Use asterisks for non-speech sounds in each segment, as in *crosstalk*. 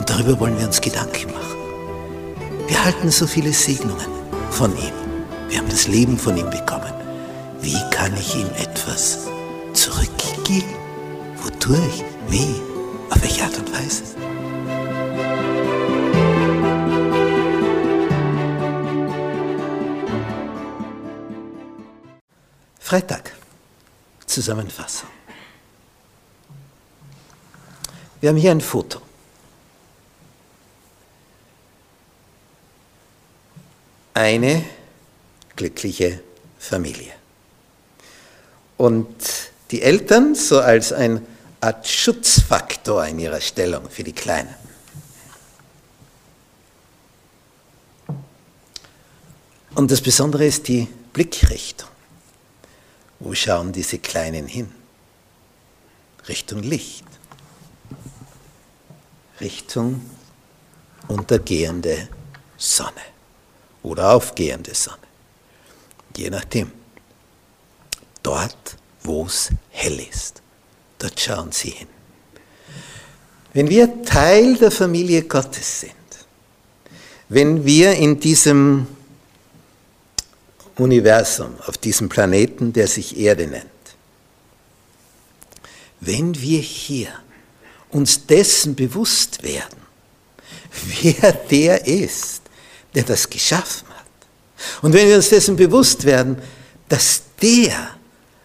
Und darüber wollen wir uns Gedanken machen. Wir halten so viele Segnungen von ihm. Wir haben das Leben von ihm bekommen. Wie kann ich ihm etwas zurückgeben? Wodurch? Wie? Auf welche Art und Weise? Freitag. Zusammenfassung. Wir haben hier ein Foto. Eine glückliche Familie. Und die Eltern so als ein Art Schutzfaktor in ihrer Stellung für die Kleinen. Und das Besondere ist die Blickrichtung. Wo schauen diese Kleinen hin? Richtung Licht. Richtung untergehende Sonne oder aufgehende Sonne. Je nachdem. Dort, wo es hell ist, dort schauen sie hin. Wenn wir Teil der Familie Gottes sind, wenn wir in diesem Universum, auf diesem Planeten, der sich Erde nennt, wenn wir hier uns dessen bewusst werden, *laughs* wer der ist, der das geschaffen hat, und wenn wir uns dessen bewusst werden, dass der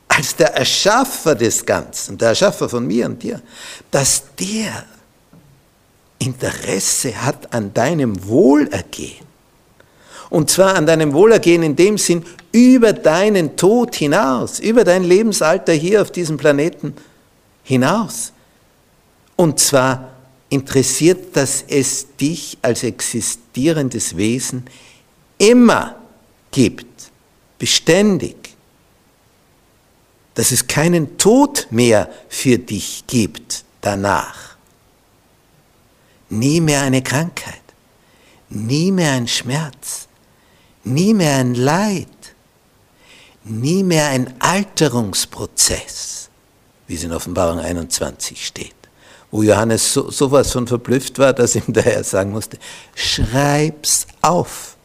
als der Erschaffer des Ganzen, der Erschaffer von mir und dir, dass der Interesse hat an deinem Wohlergehen, und zwar an deinem Wohlergehen in dem Sinn, über deinen Tod hinaus, über dein Lebensalter hier auf diesem Planeten hinaus. Und zwar interessiert, dass es dich als existierendes Wesen immer gibt, beständig. Dass es keinen Tod mehr für dich gibt danach. Nie mehr eine Krankheit, nie mehr ein Schmerz, nie mehr ein Leid, nie mehr ein Alterungsprozess, wie es in Offenbarung 21 steht, wo Johannes so, sowas von verblüfft war, dass ihm der Herr sagen musste, schreib's auf.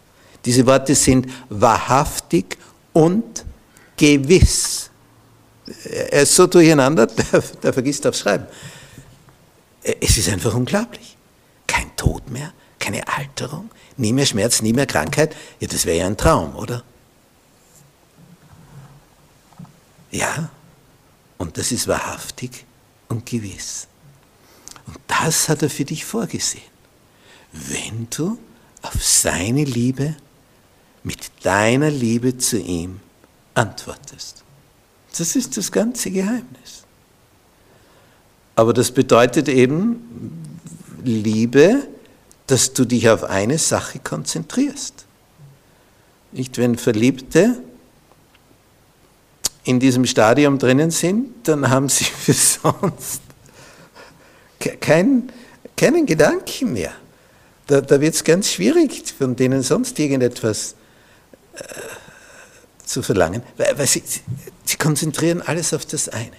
Diese Worte sind wahrhaftig und gewiss. Er ist so durcheinander, *laughs* der, der vergisst aufs Schreiben. Es ist einfach unglaublich. Kein Tod mehr, keine Alterung, nie mehr Schmerz, nie mehr Krankheit. Ja, das wäre ja ein Traum, oder? Ja, und das ist wahrhaftig und gewiss. Das hat er für dich vorgesehen. Wenn du auf seine Liebe mit deiner Liebe zu ihm antwortest. Das ist das ganze Geheimnis. Aber das bedeutet eben Liebe, dass du dich auf eine Sache konzentrierst. Nicht, wenn Verliebte in diesem Stadium drinnen sind, dann haben sie *laughs* für sonst kein, keinen Gedanken mehr. Da, da wird es ganz schwierig, von denen sonst irgendetwas äh, zu verlangen, weil, weil sie, sie konzentrieren alles auf das eine.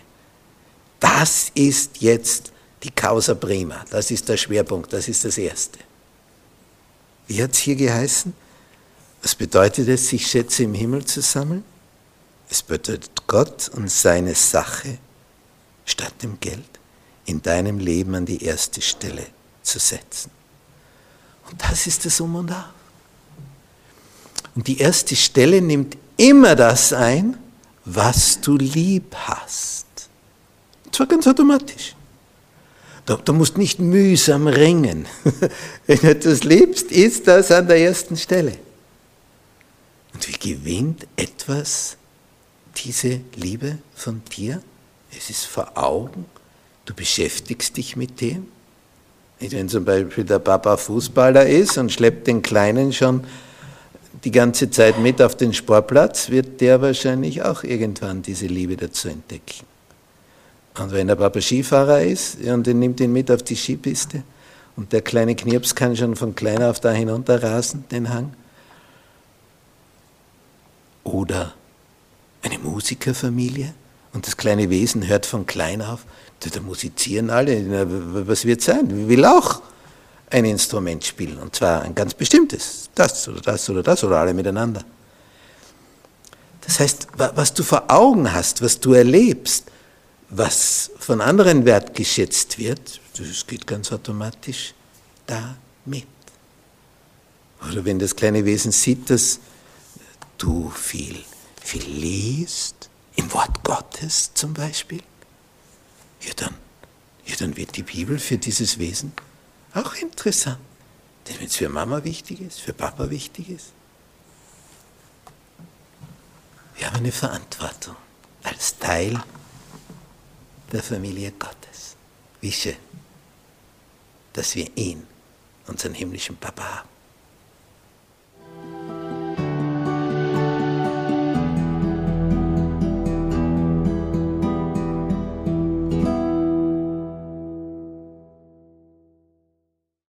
Das ist jetzt die Causa Prima, das ist der Schwerpunkt, das ist das Erste. Wie hat es hier geheißen? Was bedeutet es, sich Schätze im Himmel zu sammeln? Es bedeutet Gott und seine Sache statt dem Geld in deinem Leben an die erste Stelle zu setzen. Und das ist das Um und Auf. Und die erste Stelle nimmt immer das ein, was du lieb hast. Und zwar ganz automatisch. Du, du musst nicht mühsam ringen. *laughs* Wenn du etwas liebst, ist das an der ersten Stelle. Und wie gewinnt etwas diese Liebe von dir? Es ist vor Augen, du beschäftigst dich mit dem, Wenn zum Beispiel der Papa Fußballer ist und schleppt den Kleinen schon die ganze Zeit mit auf den Sportplatz, wird der wahrscheinlich auch irgendwann diese Liebe dazu entdecken. Und wenn der Papa Skifahrer ist und den nimmt ihn mit auf die Skipiste und der kleine Knirps kann schon von klein auf da hinunter rasen, den Hang. Oder eine Musikerfamilie und das kleine Wesen hört von klein auf, da musizieren alle, was wird sein? Will auch ein Instrument spielen und zwar ein ganz bestimmtes, das oder das oder das oder alle miteinander. Das heißt, was du vor Augen hast, was du erlebst, was von anderen wertgeschätzt wird, das geht ganz automatisch da mit. Oder wenn das kleine Wesen sieht, dass du viel, viel liest, Wort Gottes zum Beispiel, ja dann, ja dann wird die Bibel für dieses Wesen auch interessant. Denn wenn es für Mama wichtig ist, für Papa wichtig ist, wir haben eine Verantwortung als Teil der Familie Gottes. Wie schön, dass wir ihn, unseren himmlischen Papa, haben.